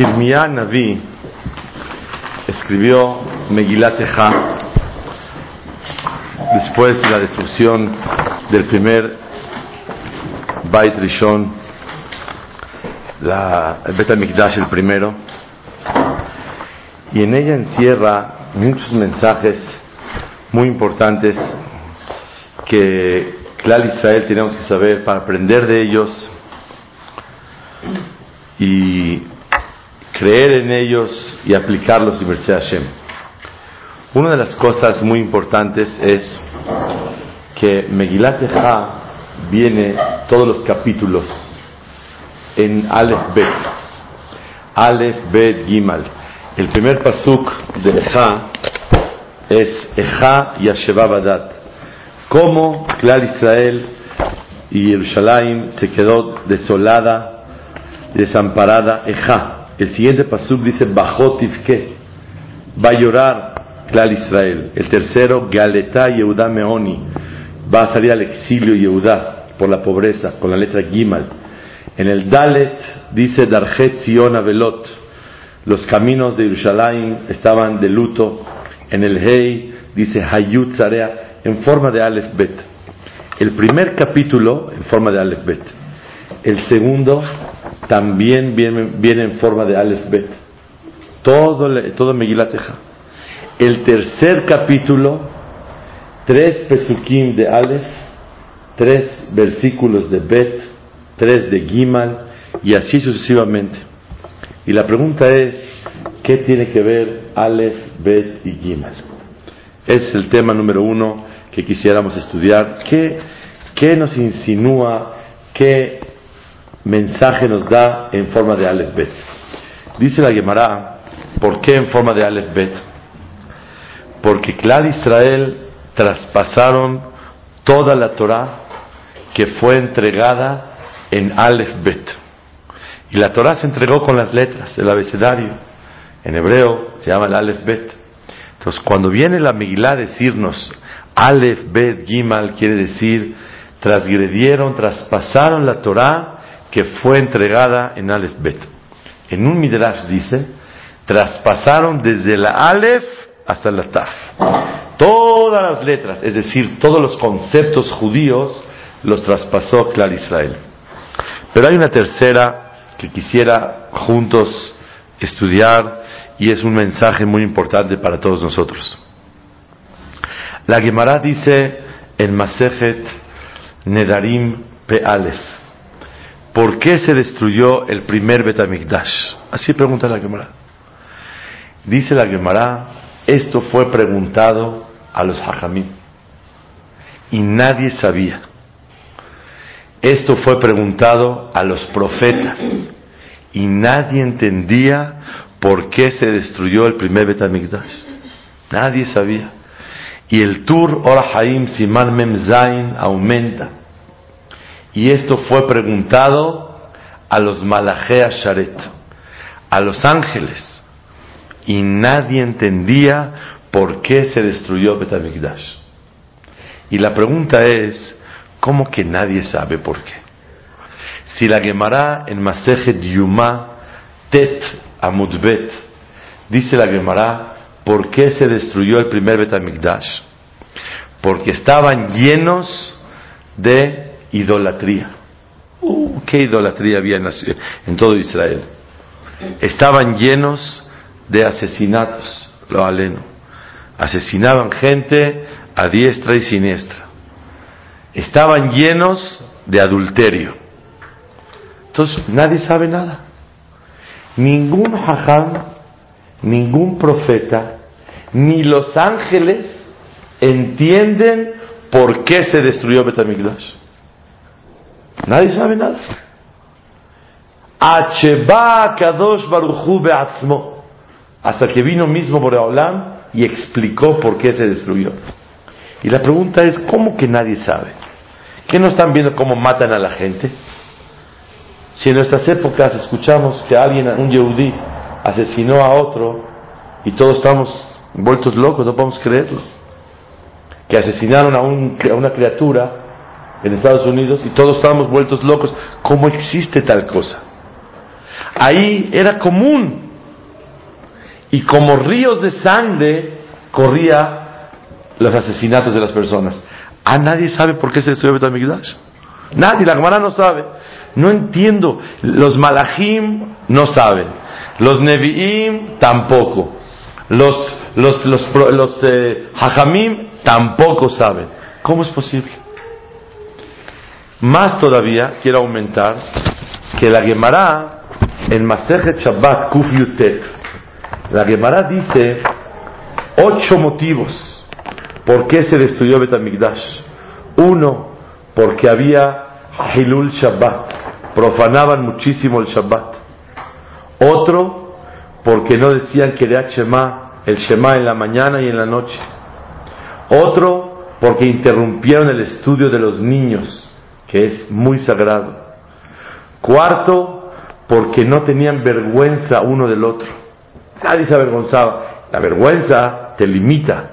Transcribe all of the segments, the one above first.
Irmiyah Naví escribió Megilat Eja después de la destrucción del primer Bait Rishon, la, el Bet HaMikdash el primero, y en ella encierra muchos mensajes muy importantes que Clal Israel tenemos que saber para aprender de ellos. Y creer en ellos y aplicarlos y merced a Hashem. Una de las cosas muy importantes es que Megilat Echa viene todos los capítulos en Aleph Bet. Aleph Bet Gimal. El primer pasuk de Echa es Echa Yasheva Badat. Cómo Clar Israel y Jerusalén se quedó desolada, desamparada. Echa. El siguiente pasuk dice Bajot Va a llorar Clar Israel. El tercero, Galeta Yehuda Meoni. Va a salir al exilio Yehuda por la pobreza, con la letra Gimal. En el Dalet dice Darjet Zion Avelot. Los caminos de Jerusalén estaban de luto. En el Hei dice Hayut Zarea en forma de Aleph Bet. El primer capítulo en forma de Aleph Bet. El segundo también viene, en forma de Aleph Bet. Todo, todo Megilat El tercer capítulo, tres pesukim de Aleph, tres versículos de Bet, tres de Gimal y así sucesivamente. Y la pregunta es, ¿qué tiene que ver Aleph, Bet y Gimal? Es el tema número uno que quisiéramos estudiar. ¿Qué, qué nos insinúa? ¿Qué mensaje nos da en forma de Aleph Bet? Dice la Gemara, ¿por qué en forma de Aleph Bet? Porque Clad Israel traspasaron toda la Torah que fue entregada en Aleph Bet. Y la Torah se entregó con las letras, el abecedario. En hebreo se llama el Aleph Bet. Entonces, cuando viene la Megilá a decirnos Aleph Bet Gimal, quiere decir transgredieron, traspasaron la Torah que fue entregada en Aleph Bet. En un Midrash dice, traspasaron desde la Aleph hasta la Taf. Todas las letras, es decir, todos los conceptos judíos, los traspasó Clar Israel. Pero hay una tercera que quisiera juntos estudiar y es un mensaje muy importante para todos nosotros. La Gemara dice en Masejet Nedarim Pe ¿por qué se destruyó el primer Betamikdash? Así pregunta la Gemara. Dice la Gemara, esto fue preguntado a los Hajamim y nadie sabía. Esto fue preguntado a los profetas y nadie entendía por qué se destruyó el primer Betamigdash. Nadie sabía. Y el Tur Orahaim Siman Mem Zain aumenta. Y esto fue preguntado a los Malachea Sharet, a los ángeles. Y nadie entendía por qué se destruyó Betamigdash. Y la pregunta es, ¿cómo que nadie sabe por qué? Si la Gemara en Masejet Yuma Tet Amudbet dice la Gemara, ¿por qué se destruyó el primer Betamigdash? Porque estaban llenos de idolatría. Uh, ¿Qué idolatría había en, todo Israel? Estaban llenos de asesinatos, lo aleno. Asesinaban gente a diestra y siniestra. Estaban llenos de adulterio. Entonces nadie sabe nada. Ningún hajam, ningún profeta, ni los ángeles entienden por qué se destruyó Betamigdash. Nadie sabe nada. Kadosh Hasta que vino mismo Boreolam y explicó por qué se destruyó. Y la pregunta es, ¿cómo que nadie sabe? ¿Qué no están viendo cómo matan a la gente? Si en nuestras épocas escuchamos que alguien, un yehudí, asesinó a otro y todos estamos vueltos locos, no podemos creerlo. Que asesinaron a, a una criatura en Estados Unidos y todos estamos vueltos locos. ¿Cómo existe tal cosa? ahí era común. Y como ríos de sangre corría los asesinatos de las personas. A nadie sabe por qué se destruyó Betamigdash. Nadie, la Gemara no sabe. No entiendo. Los malachim no saben. Los neviim tampoco. Los, los, los, los eh, hajamim tampoco saben. ¿Cómo es posible? Más todavía, quiero aumentar, que la Gemara en Masejet Shabbat Kuf Yutet, la Gemara dice ocho motivos por qué se destruyó Betamigdash. Uno, porque había Hilul Shabbat, profanaban muchísimo el Shabbat. Otro, porque no decían que Shema, el Shema en la mañana y en la noche. Otro, porque interrumpieron el estudio de los niños, que es muy sagrado. Cuarto, porque no tenían vergüenza uno del otro. Nadie se avergonzaba. La vergüenza te limita,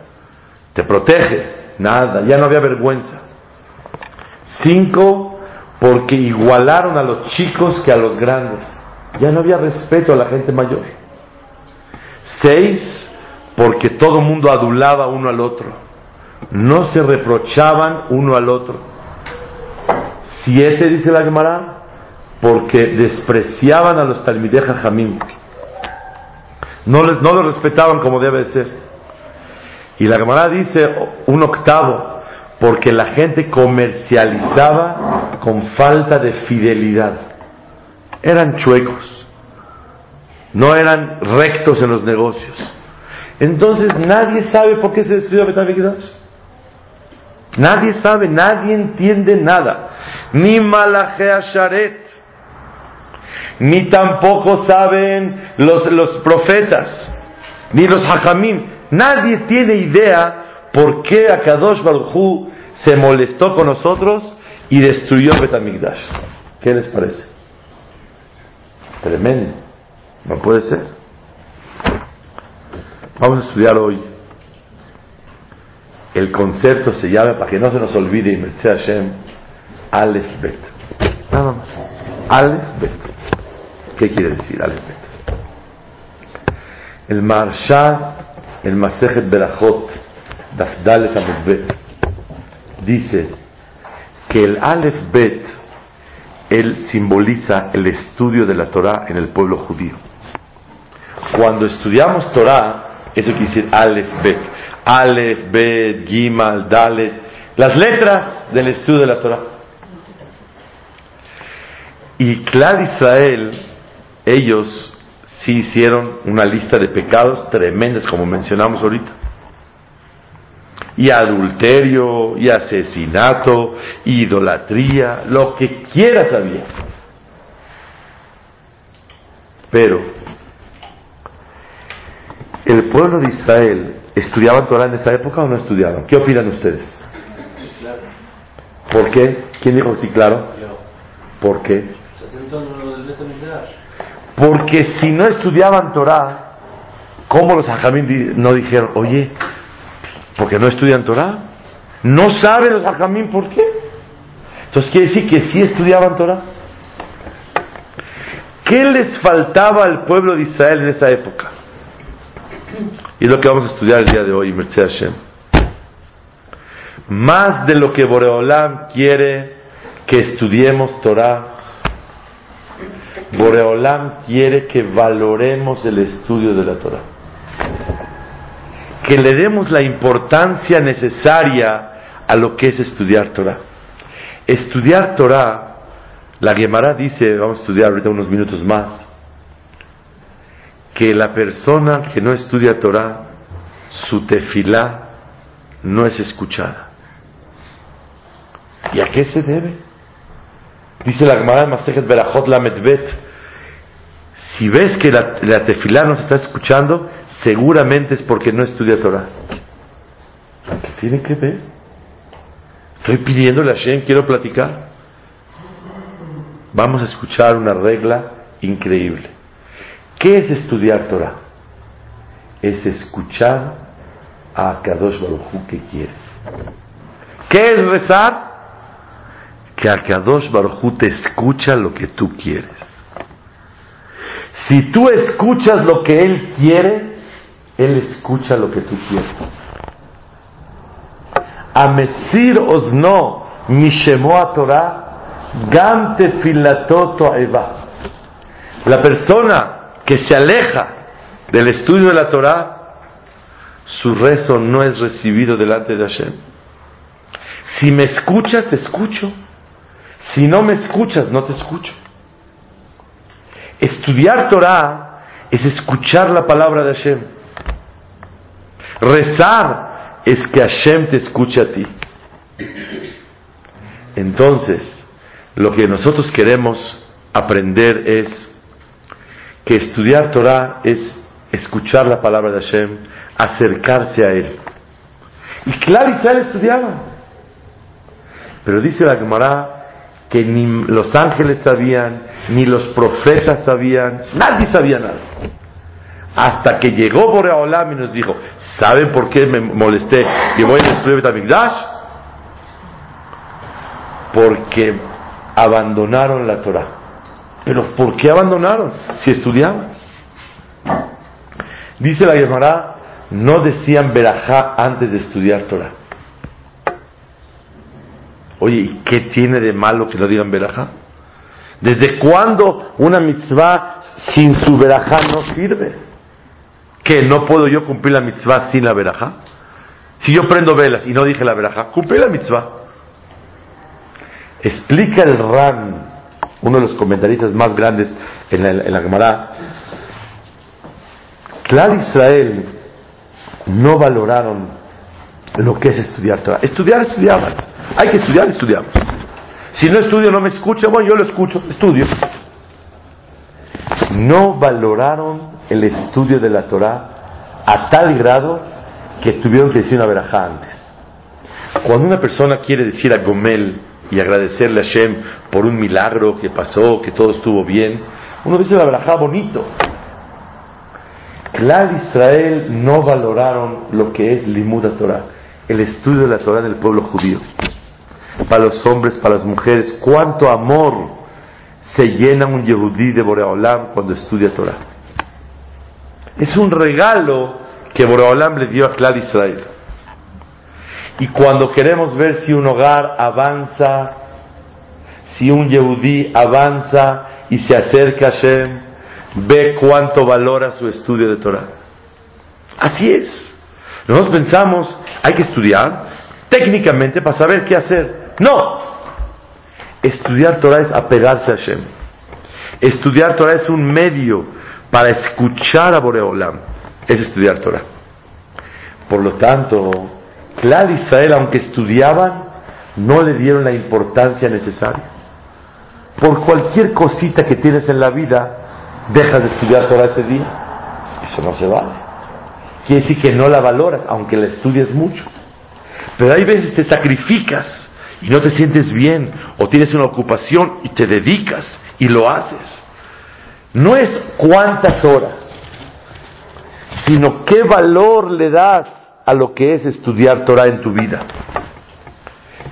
te protege. Nada, ya no había vergüenza. Cinco, porque igualaron a los chicos que a los grandes. Ya no había respeto a la gente mayor. Seis, porque todo mundo adulaba uno al otro. No se reprochaban uno al otro. Siete, dice la Gemara, porque despreciaban a los Talmideh Jamim. No, les, no los respetaban como debe ser. Y la Gemara dice un octavo, porque la gente comercializaba con falta de fidelidad. Eran chuecos, no eran rectos en los negocios. Entonces nadie sabe por qué se destruyó Betamigdash. Nadie sabe, nadie entiende nada. Ni Malachea Sharet, ni tampoco saben los, los profetas, ni los Hakamim. Nadie tiene idea por qué Akadosh Baruj se molestó con nosotros y destruyó Betamigdash. ¿Qué les parece? Tremendo. No puede ser. Vamos a estudiar hoy. El concepto se llama, para que no se nos olvide, Hashem, Aleph Bet. Nada más. Aleph Bet. ¿Qué quiere decir Aleph Bet? El Marsha, el Masejet Berachot, Dafdales Bet, dice que el Aleph Bet, él simboliza el estudio de la Torah en el pueblo judío. Cuando estudiamos Torah, eso quiere decir Aleph Bet. Aleph, Bet, Gimal, Dalet, las letras del estudio de la Torah. Y Clar Israel, ellos sí hicieron una lista de pecados tremendos, como mencionamos ahorita. Y adulterio, y asesinato, y idolatría, lo que quieras había. Pero el pueblo de Israel estudiaban Torah en esa época o no estudiaban? ¿Qué opinan ustedes? ¿Por qué? ¿Quién dijo sí, claro? ¿Por qué? Porque si no estudiaban Torah, ¿cómo los hajamim no dijeron, oye, porque no estudian Torah? No saben los hajamim por qué. Entonces quiere decir que sí estudiaban Torah. ¿Qué les faltaba al pueblo de Israel en esa época? Y es lo que vamos a estudiar el día de hoy, Merced Hashem. Más de lo que Boreolam quiere que estudiemos Torah, Boreolam quiere que valoremos el estudio de la Torah. Que le demos la importancia necesaria a lo que es estudiar Torah. Estudiar Torah, la Gemara dice, vamos a estudiar ahorita unos minutos más, que la persona que no estudia Torah, su tefilá no es escuchada. ¿Y a qué se debe? Dice la Gemara de Masejet Berajot la Medbet, si ves que la, la tefilá no se está escuchando, seguramente es porque no estudia Torah. ¿Qué tiene que ver? Estoy pidiéndole a Shem, quiero platicar. Vamos a escuchar una regla increíble. ¿Qué es estudiar Torah? Es escuchar a Kadosh Baruj que quiere. ¿Qué es rezar? Que Akadosh Baruj te escucha lo que tú quieres. Si tú escuchas lo que Él quiere, Él escucha lo que tú quieres. Amesir osno mishemo a Torah, eva. La persona que se aleja del estudio de la Torah, su rezo no es recibido delante de Hashem. Si me escuchas, te escucho. Si no me escuchas, no te escucho. Estudiar Torah es escuchar la palabra de Hashem. Rezar es que Hashem te escuche a ti. Entonces, lo que nosotros queremos aprender es que estudiar Torah es escuchar la palabra de Hashem, acercarse a Él. Y claro, Israel estudiaba. Pero dice la Gemara que ni los ángeles sabían, ni los profetas sabían, nadie sabía nada. Hasta que llegó Boreolam y nos dijo, ¿saben por qué me molesté y voy a destruir Betamigdash? Porque abandonaron la Torah. Pero ¿por qué abandonaron? Si estudiaban. Dice la Gemara, no decían Berajá antes de estudiar Torah. Oye, ¿y qué tiene de malo que no digan Berajá? ¿Desde cuándo una mitzvah sin su Berajá no sirve? ¿Que no puedo yo cumplir la mitzvah sin la Berajá? Si yo prendo velas y no dije la Berajá, cumplí la mitzvah. Explica el Ran, uno de los comentaristas más grandes en la, en la Gemara, Clar Israel no valoraron lo que es estudiar Torah. Estudiar, estudiaban. Hay que estudiar, estudiamos. Si no estudio, no me escucha, bueno, yo lo escucho, estudio. No valoraron el estudio de la Torah a tal grado que tuvieron que decir una verajá antes. Cuando una persona quiere decir a Gomel y agradecerle a Shem por un milagro que pasó, que todo estuvo bien, uno dice la verajá bonito. Clar Israel no valoraron lo que es Limuda Torah, el estudio de la Torah del pueblo judío. Para los hombres, para las mujeres, cuánto amor se llena un Yehudí de Boreolam cuando estudia Torah. Es un regalo que Boreolam le dio a Clar Israel. Y cuando queremos ver si un hogar avanza, si un Yehudí avanza y se acerca a Hashem, ve cuánto valora su estudio de Torah. Así es. Nosotros pensamos, hay que estudiar técnicamente para saber qué hacer. No. Estudiar Torah es apegarse a Hashem. Estudiar Torah es un medio para escuchar a Boreolam. Es estudiar Torah. Por lo tanto, Clar Israel, aunque estudiaban, no le dieron la importancia necesaria. Por cualquier cosita que tienes en la vida, dejas de estudiar Torah ese día. Eso no se vale. Quiere decir que no la valoras, aunque la estudies mucho. Pero hay veces te sacrificas y no te sientes bien, o tienes una ocupación y te dedicas y lo haces. No es cuántas horas, sino qué valor le das a lo que es estudiar Torah en tu vida.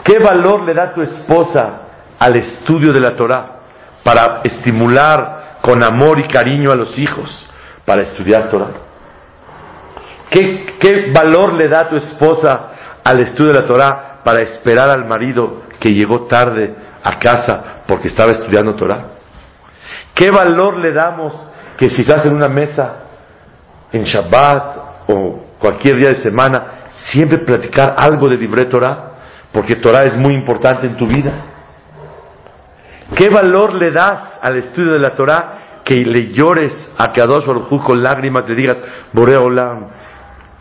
¿Qué valor le da tu esposa al estudio de la Torah para estimular con amor y cariño a los hijos para estudiar Torah? ¿Qué, ¿Qué, valor le da tu esposa al estudio de la Torah para esperar al marido que llegó tarde a casa porque estaba estudiando Torah? ¿Qué valor le damos que si estás en una mesa en Shabbat o cualquier día de semana, siempre platicar algo de Libre Torah? Porque Torah es muy importante en tu vida. ¿Qué valor le das al estudio de la Torah que le llores a Kadosh Baruj con lágrimas, le digas, Borea Olam,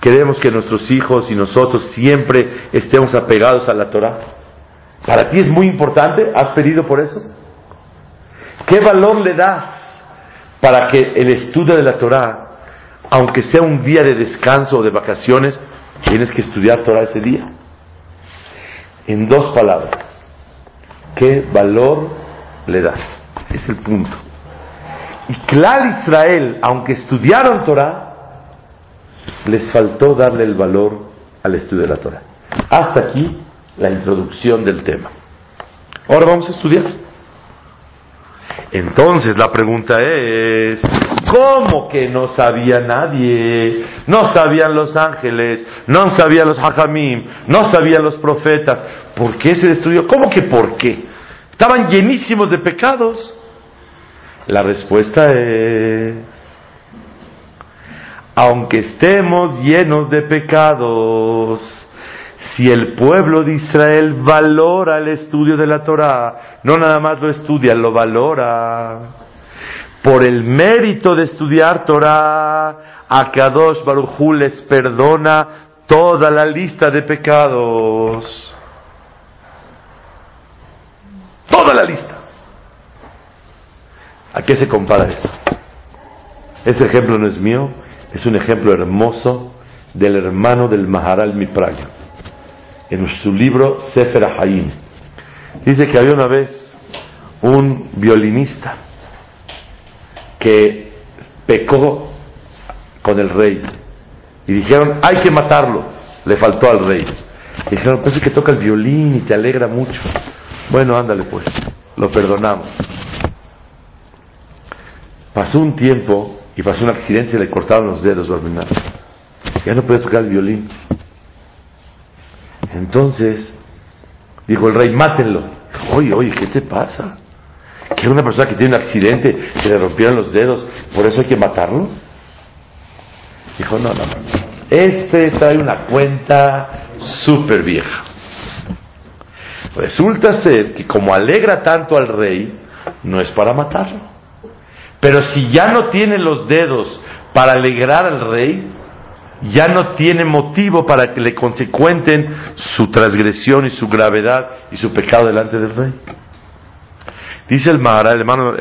queremos que nuestros hijos y nosotros siempre estemos apegados a la Torah? ¿Para ti es muy importante? ¿Has pedido por eso? ¿Qué valor le das para que el estudio de la Torah, aunque sea un día de descanso o de vacaciones, tienes que estudiar Torah ese día? En dos palabras, ¿qué valor le das? Es el punto. Y Clar Israel, aunque estudiaron Torah, les faltó darle el valor al estudio de la Torah. Hasta aquí la introducción del tema. Ahora vamos a estudiar. Entonces la pregunta es, ¿Cómo que no sabía nadie? No sabían los ángeles, no sabían los hajamim, no sabían los profetas. ¿Por qué se destruyó? ¿Cómo que por qué? Estaban llenísimos de pecados. La respuesta es, aunque estemos llenos de pecados, si el pueblo de Israel valora el estudio de la Torah, no nada más lo estudia, lo valora. Por el mérito de estudiar Torah, a Kadosh Barujú les perdona toda la lista de pecados. Toda la lista. ¿A qué se compara esto? Ese ejemplo no es mío, es un ejemplo hermoso del hermano del Maharal Mipraya, en su libro Sefer Hayim. Dice que había una vez un violinista que pecó con el rey y dijeron hay que matarlo, le faltó al rey. dijeron, pues es que toca el violín y te alegra mucho. Bueno, ándale pues, lo perdonamos. Pasó un tiempo y pasó un accidente y le cortaron los dedos, Ya no puede tocar el violín. Entonces, dijo el rey, mátenlo. Oye, oye, ¿qué te pasa? Que una persona que tiene un accidente, se le rompieron los dedos, ¿por eso hay que matarlo? Dijo, no, no, no. Este trae una cuenta súper vieja. Resulta ser que como alegra tanto al rey, no es para matarlo. Pero si ya no tiene los dedos para alegrar al rey, ya no tiene motivo para que le consecuenten su transgresión y su gravedad y su pecado delante del rey. Dice el Maharal, el hermano,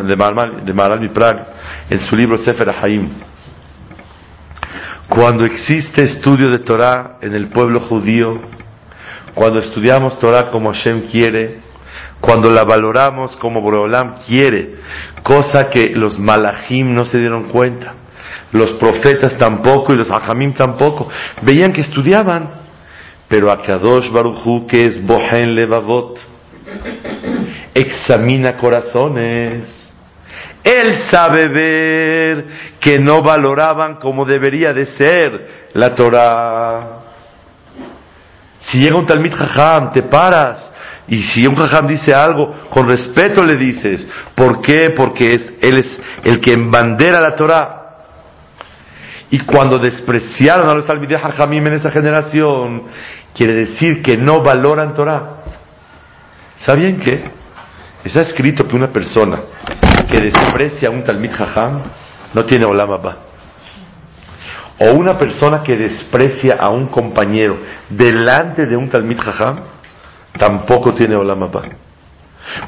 el de Maharal, de en su libro Sefer Haim, cuando existe estudio de Torah en el pueblo judío, cuando estudiamos Torah como Hashem quiere, cuando la valoramos como Boreolam quiere, cosa que los malachim no se dieron cuenta, los profetas tampoco y los ajamim tampoco, veían que estudiaban, pero a Kadosh Baruchu, que es Bohen Levavot, examina corazones. Él sabe ver que no valoraban como debería de ser la Torah. Si llega un Talmid Jajam, te paras y si un jajam dice algo, con respeto le dices. ¿Por qué? Porque es, él es el que embandera la Torah. Y cuando despreciaron a los Talmidei Jajamim en esa generación, quiere decir que no valoran Torah. ¿Sabían qué? Está escrito que una persona que desprecia a un Talmid Jajam no tiene Olam Abba. O una persona que desprecia a un compañero delante de un Talmid Jajam tampoco tiene Olam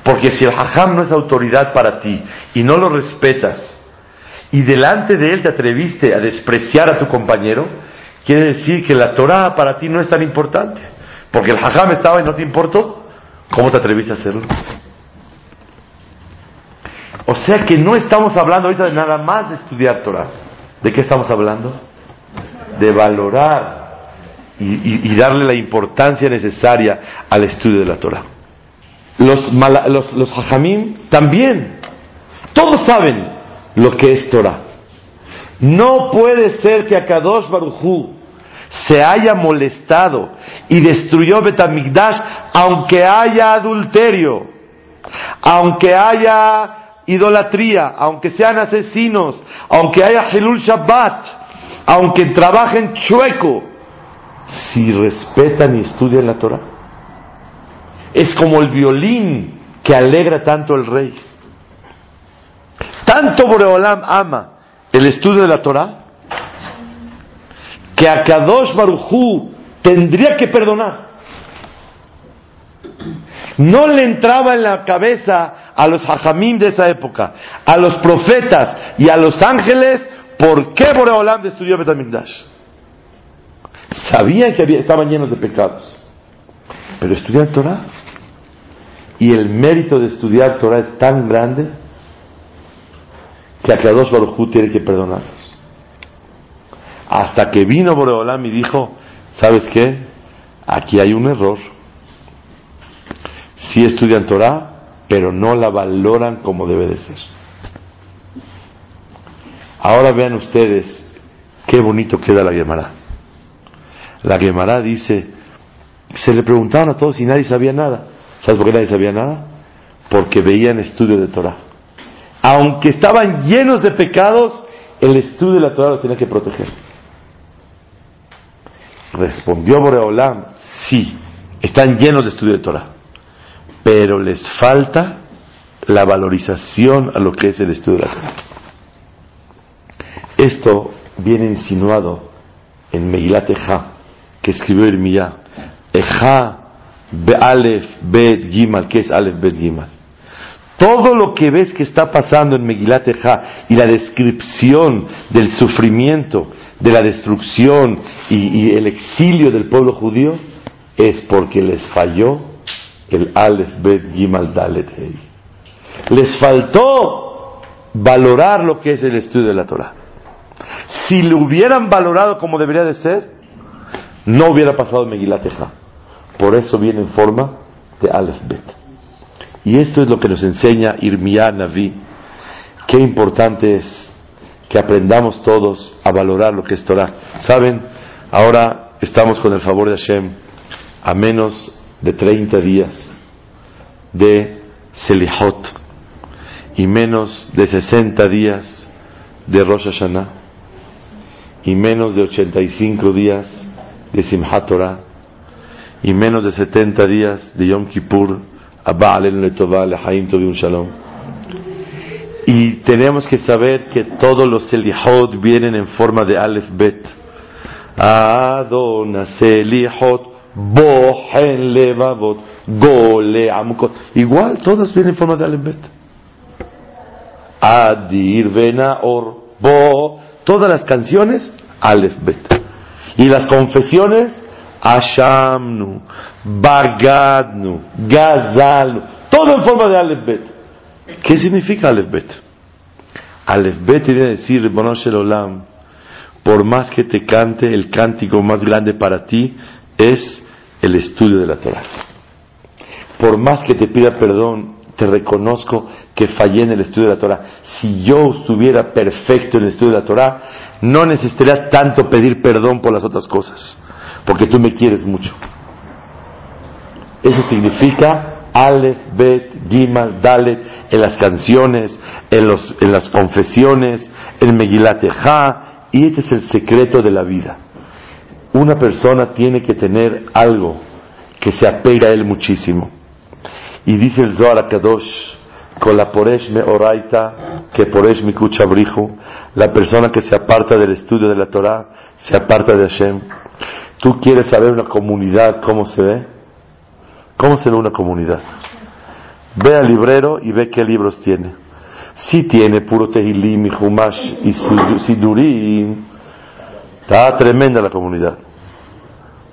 Porque si el Hajam no es autoridad para ti y no lo respetas y delante de él te atreviste a despreciar a tu compañero, quiere decir que la Torah para ti no es tan importante. Porque el Hajam estaba y no te importó, ¿cómo te atreviste a hacerlo? O sea que no estamos hablando ahorita de nada más de estudiar Torah. ¿De qué estamos hablando? De valorar y, darle la importancia necesaria al estudio de la Torah. Los, los, los hajamim también, todos saben lo que es Torah. No puede ser que Akadosh Barujú se haya molestado y destruyó Betamigdash aunque haya adulterio, aunque haya idolatría, aunque sean asesinos, aunque haya Hilul Shabbat, aunque trabajen chueco, si respetan y estudian la Torah. Es como el violín que alegra tanto al rey. Tanto Boreolam ama el estudio de la Torah que a Kadosh Barujú tendría que perdonar. No le entraba en la cabeza a los hajamim de esa época, a los profetas y a los ángeles, ¿por qué Boreolam destruyó Betamigdash? Sabían que estaban llenos de pecados. Pero estudiar Torah. Y el mérito de estudiar Torah es tan grande que a Kadosh Baruj tiene que perdonarlos. Hasta que vino Boreolam y dijo, ¿sabes qué? Aquí hay un error. Sí estudian Torah, pero no la valoran como debe de ser. Ahora vean ustedes qué bonito queda la Gemara. La Gemara dice, se le preguntaban a todos y nadie sabía nada. ¿Sabes por qué nadie sabía nada? Porque veían estudio de Torah. Aunque estaban llenos de pecados, el estudio de la Torah los tenía que proteger. Respondió Boreolam, sí, están llenos de estudio de Torah, pero les falta la valorización a lo que es el estudio de la Torah. Esto viene insinuado en Megilat Eja, que escribió Irmiyah. Eja Alef Bet Gimal, que es Alef Bet Gimal. Todo lo que ves que está pasando en Megilat Eja y la descripción del sufrimiento, de la destrucción y, el exilio del pueblo judío es porque les falló el Alef Bet Gimal Dalet Les faltó valorar lo que es el estudio de la Torah. Si lo hubieran valorado como debería de ser, no hubiera pasado Megilat Eja. Por eso viene en forma de Aleph Bet. Y esto es lo que nos enseña Irmiyah Naví. Qué importante es que aprendamos todos a valorar lo que es Torah. Saben, ahora estamos con el favor de Hashem a menos de 30 días de Selihot y menos de 60 días de Rosh Hashanah y menos de 85 días de Simchat Torah y menos de 70 días de Yom Kippur, Shalom. Y tenemos que saber que todos los Selihot vienen en forma de Aleph Bet. Adona Selihot, Bohen Levavot, Gole Amukot. Igual, todas vienen en forma de Aleph Bet. Adir Benaor, Bo. Todas las canciones, Aleph Bet. Y las confesiones, Ashamnu, Bagadnu, Gazalnu, todo en forma de Aleph Bet. ¿Qué significa Aleph Bet? Aleph Bet viene decir, Olam, por más que te cante, el cántico más grande para ti es el estudio de la Torah. Por más que te pida perdón, te reconozco que fallé en el estudio de la Torah. Si yo estuviera perfecto en el estudio de la Torah, no necesitaría tanto pedir perdón por las otras cosas porque tú me quieres mucho. Eso significa Aleph, Bet, Gimal, Dalet, en las canciones, en, los, en las confesiones, en Megilat Ha, y este es el secreto de la vida. Una persona tiene que tener algo que se apega a él muchísimo. Y dice el Zohar Kadosh, con la poresh me oraita, que poresh mi kuchabrijo, la persona que se aparta del estudio de la Torah, se aparta de Hashem. ¿Tú quieres saber una comunidad cómo se ve? ¿Cómo se ve una comunidad? Ve al librero y ve qué libros tiene. Si tiene puro Tehilim y Humash y Sidurim, está tremenda la comunidad.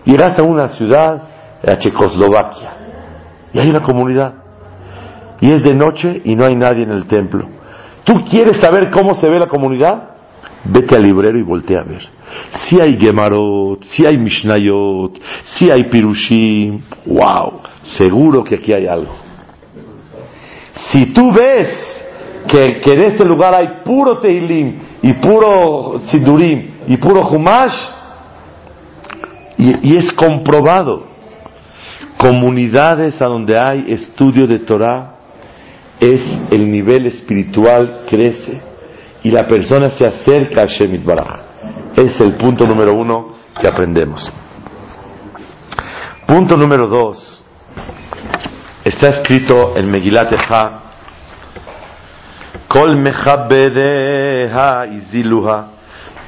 Llegas a una ciudad, a Checoslovaquia, y hay una comunidad. Y es de noche y no hay nadie en el templo. ¿Tú quieres saber cómo se ve la comunidad? Vete al librero y voltea a ver si hay Gemarot, si hay Mishnayot, si hay Pirushim, wow, seguro que aquí hay algo. Si tú ves que, en este lugar hay puro Teilim y puro Sidurim y puro Humash, y, y es comprobado, comunidades a donde hay estudio de Torah, es el nivel espiritual crece y la persona se acerca a Shemit Baraj. Es el punto número uno que aprendemos. Punto número dos. Está escrito en Megilat Echa. Kol.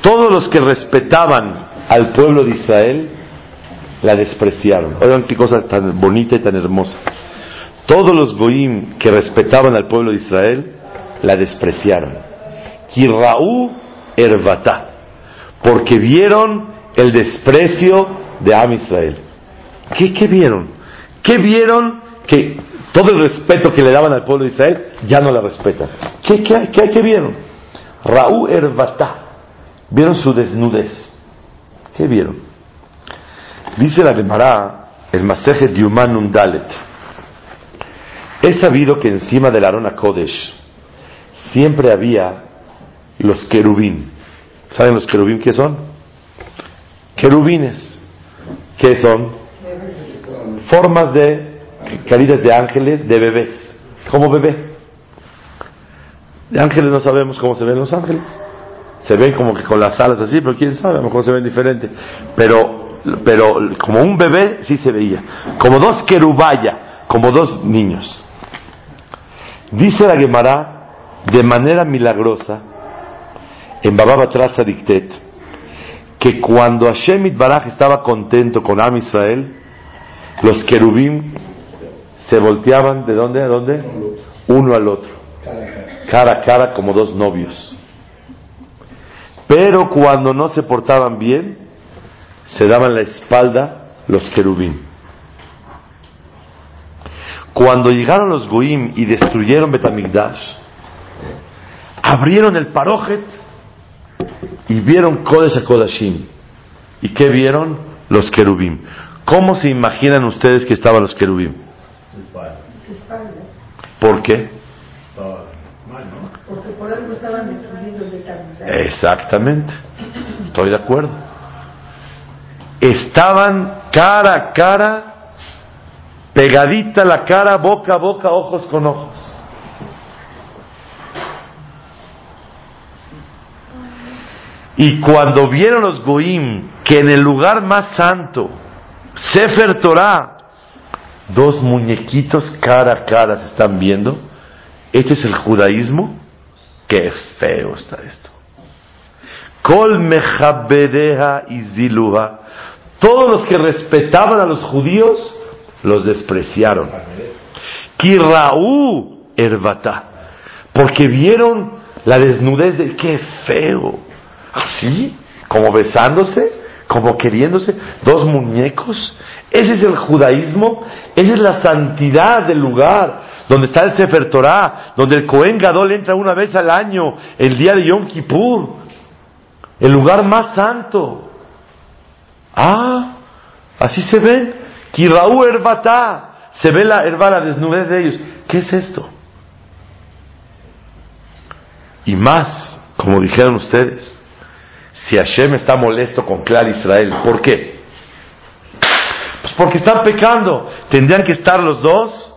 Todos los que respetaban al pueblo de Israel la despreciaron. Oigan qué cosa tan bonita y tan hermosa. Todos los goim que respetaban al pueblo de Israel la despreciaron. Kirraú ervatá porque vieron el desprecio de Am Israel. ¿Qué, vieron? ¿Qué vieron? Que todo el respeto que le daban al pueblo de Israel ya no la respetan. ¿Qué, qué, qué, vieron? Raúl Erbatá. Vieron su desnudez. ¿Qué vieron? Dice la Gemara, el Maseje Diumanum Dalet. He sabido que encima del Arona Kodesh siempre había los querubín. ¿Saben los querubín qué son? Querubines. ¿Qué son? Formas de caritas de ángeles, de bebés. Como bebé. De ángeles no sabemos cómo se ven los ángeles. Se ven como que con las alas así, pero quién sabe, a lo mejor se ven diferente. Pero, pero como un bebé sí se veía. Como dos querubaya, como dos niños. Dice la Gemara de manera milagrosa en Bababa Dictet que cuando Hashem Baraj estaba contento con Am Israel, los querubim se volteaban de dónde a dónde? Uno al otro. Cara a cara como dos novios. Pero cuando no se portaban bien, se daban la espalda los querubim. Cuando llegaron los goim y destruyeron Betamigdash, abrieron el parojet y vieron Kodesh Kodashim. ¿Y qué vieron? Los querubim. ¿Cómo se imaginan ustedes que estaban los querubim? ¿Por qué? Porque por algo estaban destruyendo el Exactamente. Estoy de acuerdo. Estaban cara a cara, pegadita la cara, boca a boca, ojos con ojos. Y cuando vieron los Goim que en el lugar más santo, Sefer Torah, dos muñequitos cara a cara se están viendo, este es el judaísmo, qué feo está esto. Kol y ziluha, todos los que respetaban a los judíos los despreciaron. Kiraú erbata, porque vieron la desnudez de qué feo. Así, como besándose, como queriéndose, dos muñecos. Ese es el judaísmo, esa es la santidad del lugar. Donde está el Sefer Torah, donde el Cohen Gadol entra una vez al año, el día de Yom Kippur, el lugar más santo. Ah, así se ven. Kiraú Herbatá, se ve la herba, la desnudez de ellos. ¿Qué es esto? Y más, como dijeron ustedes, si Hashem está molesto con Clar Israel, ¿por qué? Pues porque están pecando. Tendrían que estar los dos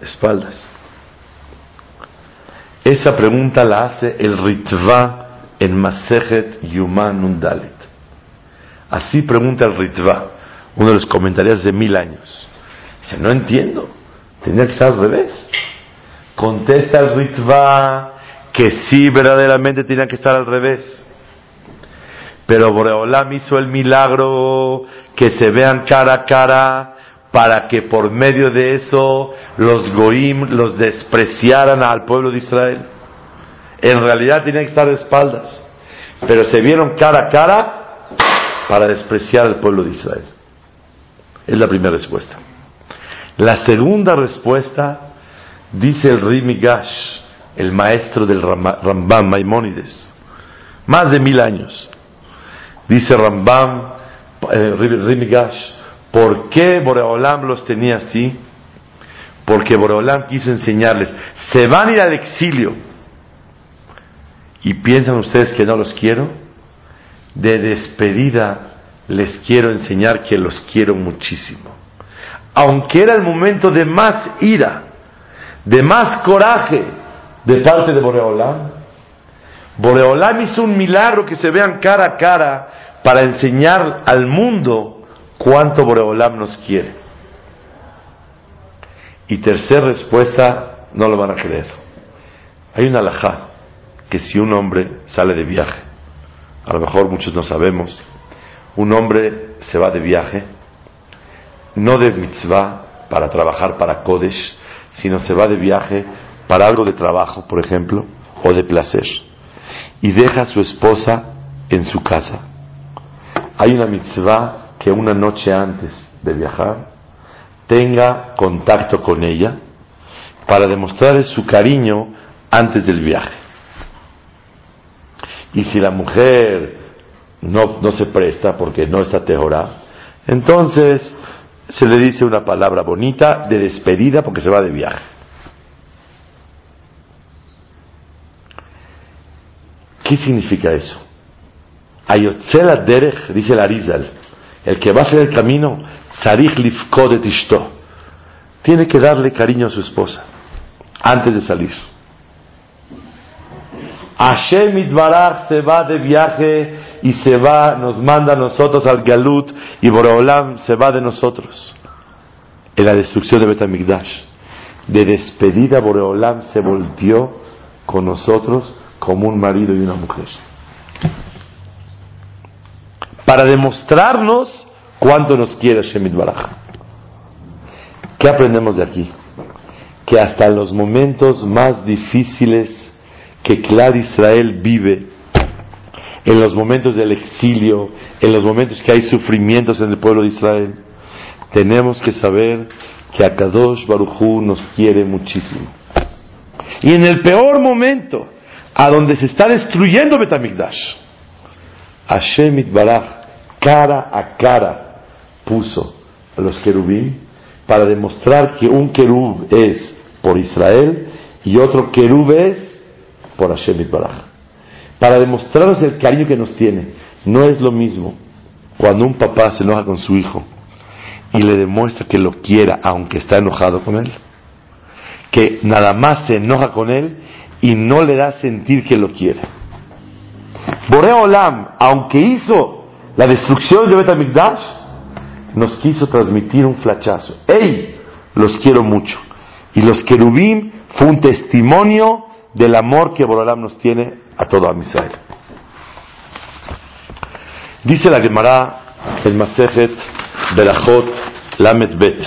espaldas. Esa pregunta la hace el Ritva en Masejet Yuman Undalet. Así pregunta el Ritva, uno de los comentarios de mil años. Dice, no entiendo, tendría que estar al revés. Contesta el Ritva que sí verdaderamente tenía que estar al revés. Pero Boreolam hizo el milagro que se vean cara a cara para que por medio de eso los goim los despreciaran al pueblo de Israel. En realidad tenían que estar de espaldas, pero se vieron cara a cara para despreciar al pueblo de Israel. Es la primera respuesta. La segunda respuesta dice el Rimi Gash, el maestro del Rambam Maimónides, más de mil años. Dice Rambam, eh, Rimigash, ¿por qué Boreolam los tenía así? Porque Boreolam quiso enseñarles, se van a ir al exilio. ¿Y piensan ustedes que no los quiero? De despedida les quiero enseñar que los quiero muchísimo. Aunque era el momento de más ira, de más coraje de parte de Boreolam, Boreolam hizo un milagro que se vean cara a cara para enseñar al mundo cuánto Boreolam nos quiere. Y tercera respuesta, no lo van a creer. Hay una alajá que si un hombre sale de viaje, a lo mejor muchos no sabemos, un hombre se va de viaje, no de mitzvah para trabajar para Kodesh, sino se va de viaje para algo de trabajo, por ejemplo, o de placer y deja a su esposa en su casa. Hay una mitzvah que una noche antes de viajar tenga contacto con ella para demostrarle su cariño antes del viaje. Y si la mujer no, no se presta porque no está teorá, entonces se le dice una palabra bonita de despedida porque se va de viaje. ¿Qué significa eso? Ayotzela derech, dice el Arizal, el que va a hacer el camino, sarich lifkodet ishto, tiene que darle cariño a su esposa antes de salir. Hashem Itbaraj se va de viaje y se va, nos manda a nosotros al Galut y Boreolam se va de nosotros. En la destrucción de Betamigdash, de despedida Boreolam se volteó con nosotros como un marido y una mujer. Para demostrarnos cuánto nos quiere Hashem Itbaraj. ¿Qué aprendemos de aquí? Que hasta en los momentos más difíciles que Clar Israel vive en los momentos del exilio, en los momentos que hay sufrimientos en el pueblo de Israel, tenemos que saber que Akadosh Baruchú nos quiere muchísimo. Y en el peor momento, a donde se está destruyendo Betamigdash, Hashem Baraj cara a cara puso a los querubín para demostrar que un querub es por Israel y otro querub es por Hashem Baraj. Para demostrarnos el cariño que nos tiene. No es lo mismo cuando un papá se enoja con su hijo y le demuestra que lo quiera aunque está enojado con él. Que nada más se enoja con él y no le da sentir que lo quiere. Borea Olam, aunque hizo la destrucción de Betamigdash, nos quiso transmitir un flachazo. ¡Ey! Los quiero mucho. Y los querubim fue un testimonio del amor que Borolam nos tiene a todo Israel. Dice la Gemara, el Masejet Berachot Lamet Bet.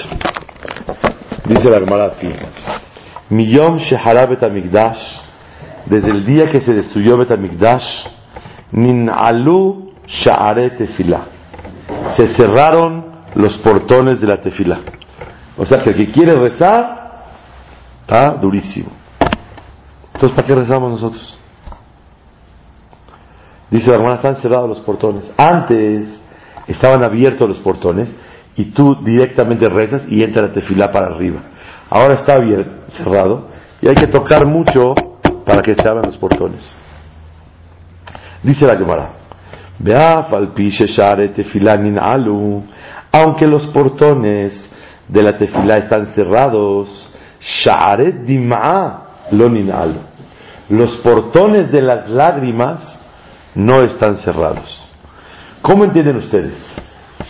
Dice la Gemara así: Miyom Shehara Betamigdash, desde el día que se destruyó Betamigdash, Nin'alu Sha'are Tefila. Se cerraron los portones de la tefila. O sea que el que quiere rezar, está durísimo. Entonces, ¿para qué rezamos nosotros? Dice la hermana, están cerrados los portones. Antes estaban abiertos los portones y tú directamente rezas y entra la tefilá para arriba. Ahora está bien cerrado y hay que tocar mucho para que se abran los portones. Dice la Gemara, aunque los portones de la tefilá están cerrados, sha'aret dim'a lo alu los portones de las lágrimas no están cerrados. ¿Cómo entienden ustedes?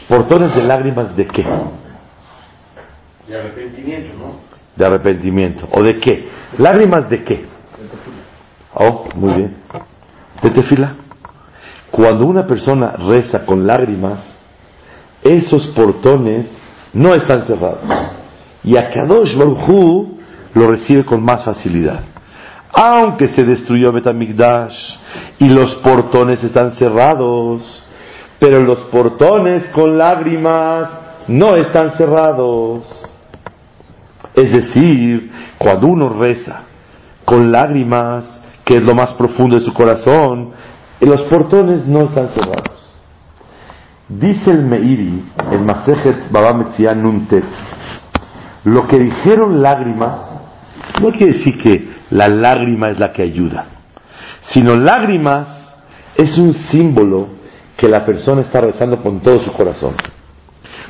¿Portones de lágrimas de qué? De arrepentimiento, ¿no? De arrepentimiento. ¿O de qué? ¿Lágrimas de qué? Oh, muy bien. De tefila. Cuando una persona reza con lágrimas, esos portones no están cerrados. Y a Kadosh Baruj lo recibe con más facilidad aunque se destruyó Betamigdash y los portones están cerrados, pero los portones con lágrimas no están cerrados. Es decir, cuando uno reza con lágrimas, que es lo más profundo de su corazón, los portones no están cerrados. Dice el Meiri, el Masejet Baba Nuntet, lo que dijeron lágrimas, no quiere decir que la lágrima es la que ayuda, sino lágrimas es un símbolo que la persona está rezando con todo su corazón,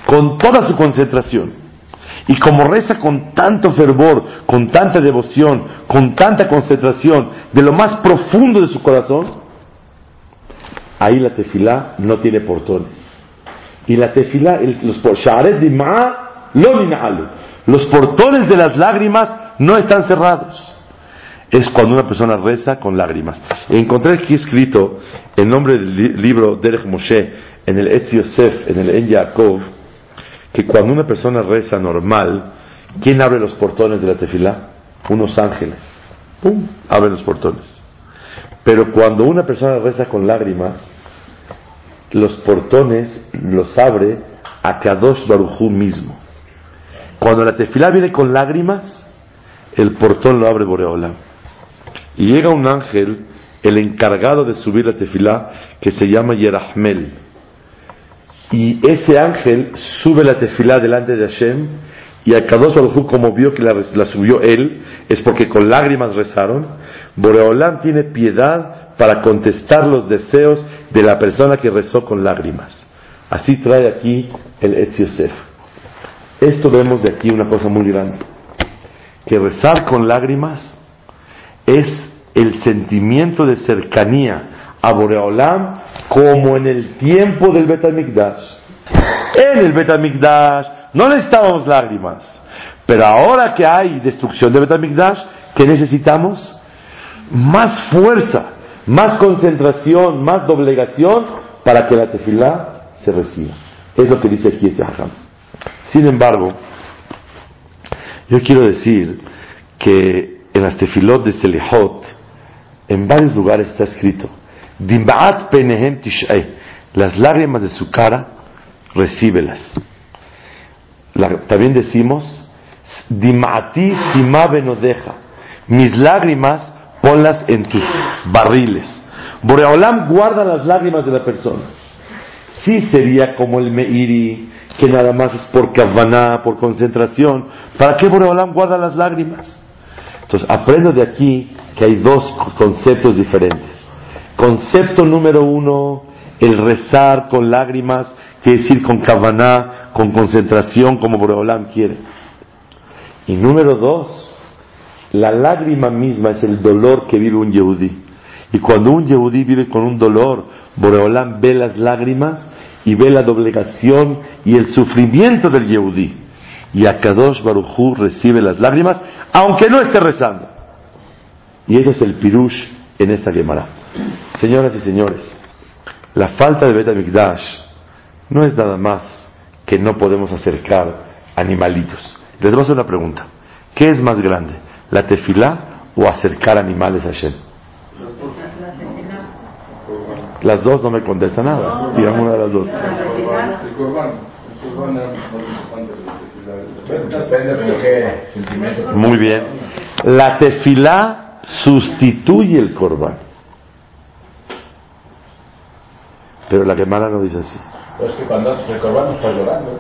con toda su concentración. Y como reza con tanto fervor, con tanta devoción, con tanta concentración, de lo más profundo de su corazón, ahí la tefilá no tiene portones. Y la tefilá, los los portones de las lágrimas no están cerrados es cuando una persona reza con lágrimas. Encontré aquí escrito el nombre del libro Derech Moshe en el Etz Yosef, en el En Yaakov, que cuando una persona reza normal, ¿quién abre los portones de la tefilá? Unos ángeles. ¡Pum! Abren los portones. Pero cuando una persona reza con lágrimas, los portones los abre a Kadosh Barujú mismo. Cuando la tefilá viene con lágrimas, el portón lo abre Boreola. Y llega un ángel, el encargado de subir la tefilá, que se llama Yerahmel. Y ese ángel sube la tefilá delante de Hashem, y a Kadosh Baruj como vio que la, subió él, es porque con lágrimas rezaron. Boreolam tiene piedad para contestar los deseos de la persona que rezó con lágrimas. Así trae aquí el Etziosef. Esto vemos de aquí una cosa muy grande. Que rezar con lágrimas es el sentimiento de cercanía a Boreolam como en el tiempo del Betamikdash. En el Betamikdash no necesitábamos lágrimas, pero ahora que hay destrucción del Betamikdash, ¿qué necesitamos? Más fuerza, más concentración, más doblegación para que la tefilá se reciba. Es lo que dice aquí ese hajam. Sin embargo, yo quiero decir que en las tefilot de Selihot, en varios lugares está escrito, Dimbaat penehem las lágrimas de su cara, recíbelas. también decimos, Dimati sima benodeja, mis lágrimas ponlas en tus barriles. Boreolam guarda las lágrimas de la persona. Sí sería como el Meiri, que nada más es por kavaná, por concentración. ¿Para qué Boreolam guarda las lágrimas? Entonces, aprendo de aquí que hay dos conceptos diferentes. Concepto número uno, el rezar con lágrimas, quiere decir con kavaná, con concentración, como Boreolam quiere. Y número dos, la lágrima misma es el dolor que vive un yehudí. Y cuando un yehudí vive con un dolor, Boreolam ve las lágrimas y ve la doblegación y el sufrimiento del yehudí y Akadosh Baruchú recibe las lágrimas, aunque no esté rezando. Y ese es el pirush en esta Gemara. Señoras y señores, la falta de Betamikdash no es nada más que no podemos acercar animalitos. Les voy a hacer una pregunta. ¿Qué es más grande, la tefilá o acercar animales a Shem? Las dos no me contestan nada. Digan una de las dos. Muy bien. La tefilá sustituye el corbán. Pero la Gemara no dice así. Pues que cuando haces el corbán no estás llorando.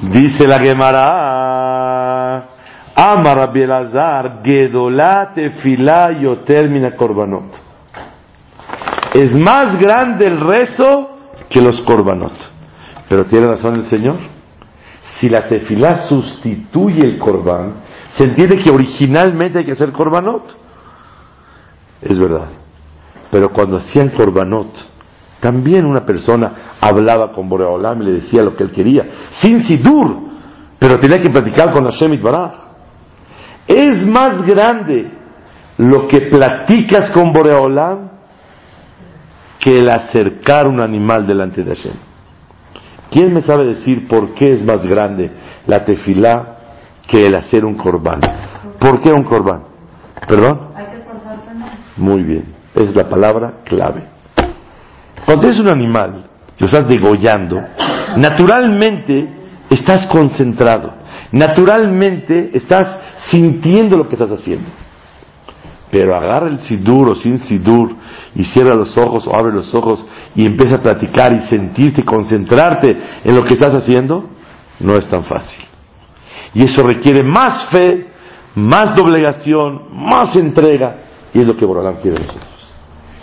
Dice la Gemara. Amar Bielazar, Gedolat tefilá yoter mina korbanot. Es más grande el rezo que los korbanot. Pero tiene razón el Señor si la tefilá sustituye el corbán, se entiende que originalmente hay que hacer corbanot. Es verdad. Pero cuando hacían corbanot, también una persona hablaba con Boreolam y le decía lo que él quería, sin sidur, pero tenía que platicar con Hashem Itbaraj. Es más grande lo que platicas con Boreolam que el acercar un animal delante de Hashem. ¿Quién me sabe decir por qué es más grande la tefilá que el hacer un corbán? ¿Por qué un corbán? ¿Perdón? Hay que esforzarse Muy bien, es la palabra clave. Cuando es un animal lo estás degollando, naturalmente estás concentrado, naturalmente estás sintiendo lo que estás haciendo. Pero agarra el sidur o sin sidur y cierra los ojos o abre los ojos y empieza a platicar y sentirte, concentrarte en lo que estás haciendo, no es tan fácil. Y eso requiere más fe, más doblegación, más entrega, y es lo que Borolam quiere de nosotros.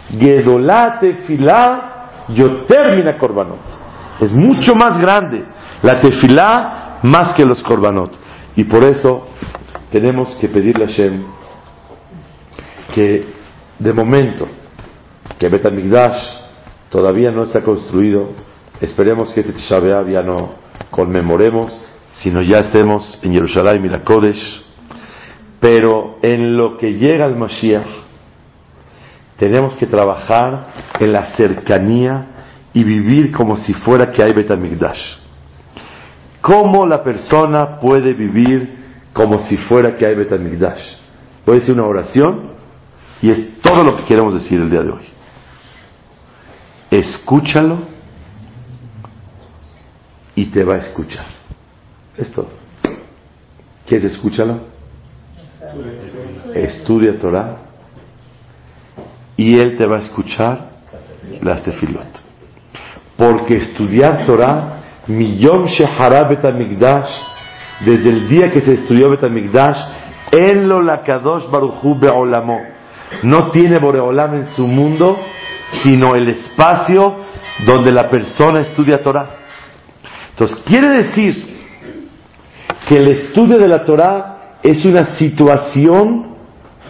Gedolate filá, yo termina korbanot. Es mucho más grande la tefilá más que los korbanot. Y por eso tenemos que pedirle a Shem que de momento que Betamigdash todavía no está construido, esperemos que este Tisha ya no conmemoremos, sino ya estemos en Jerusalén y la Kodesh, pero en lo que llega al Mashiach, tenemos que trabajar en la cercanía y vivir como si fuera que hay Betamigdash. ¿Cómo la persona puede vivir como si fuera que hay Betamigdash? A decir una oración y es todo lo que queremos decir el día de hoy escúchalo y te va a escuchar. Es todo. ¿Quieres escúchalo? Estudia Torah y él te va a escuchar las tefilot. Porque estudiar Torah, Miyom Shehara Betamigdash, desde el día que se estudió Betamigdash, en lo la Kadosh Baruchu Be'olamo, no tiene Boreolam en su mundo, sino el espacio donde la persona estudia Torah. Entonces, quiere decir que el estudio de la Torah es una situación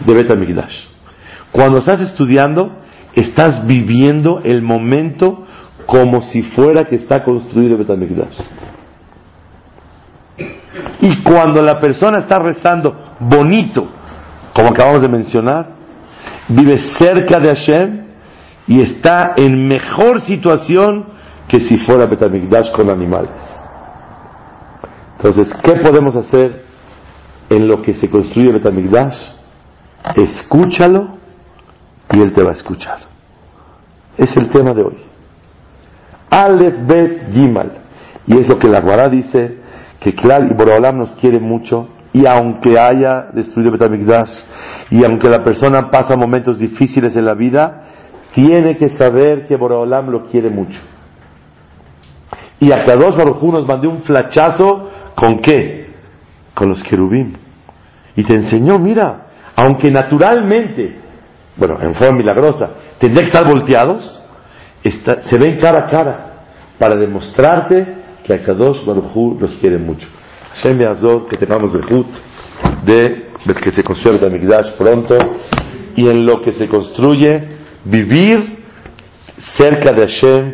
de Betamigdash. Cuando estás estudiando, estás viviendo el momento como si fuera que está construido Betamigdash. Y cuando la persona está rezando bonito, como acabamos de mencionar, vive cerca de Hashem y está en mejor situación que si fuera Betamigdash con animales. Entonces, ¿qué podemos hacer en lo que se construye Betamigdash? Escúchalo y él te va a escuchar. Es el tema de hoy. Aleph Bet Gimal. Y es lo que la Guará dice, que claro, y Borolam nos quiere mucho, y aunque haya destruido Betamigdash, y aunque la persona pasa momentos difíciles en la vida, tiene que saber que Borolam lo quiere mucho. Y a dos Baruj nos mandó un flachazo, ¿con qué? Con los querubim. Y te enseñó, mira, aunque naturalmente, bueno, en forma milagrosa, tendría que estar volteados, se ven cara a cara para demostrarte que a Kadosh los quiere mucho. Hashem Azor, que tengamos el Hut de que se construye el Migdash pronto y en lo que se construye, vivir cerca de Hashem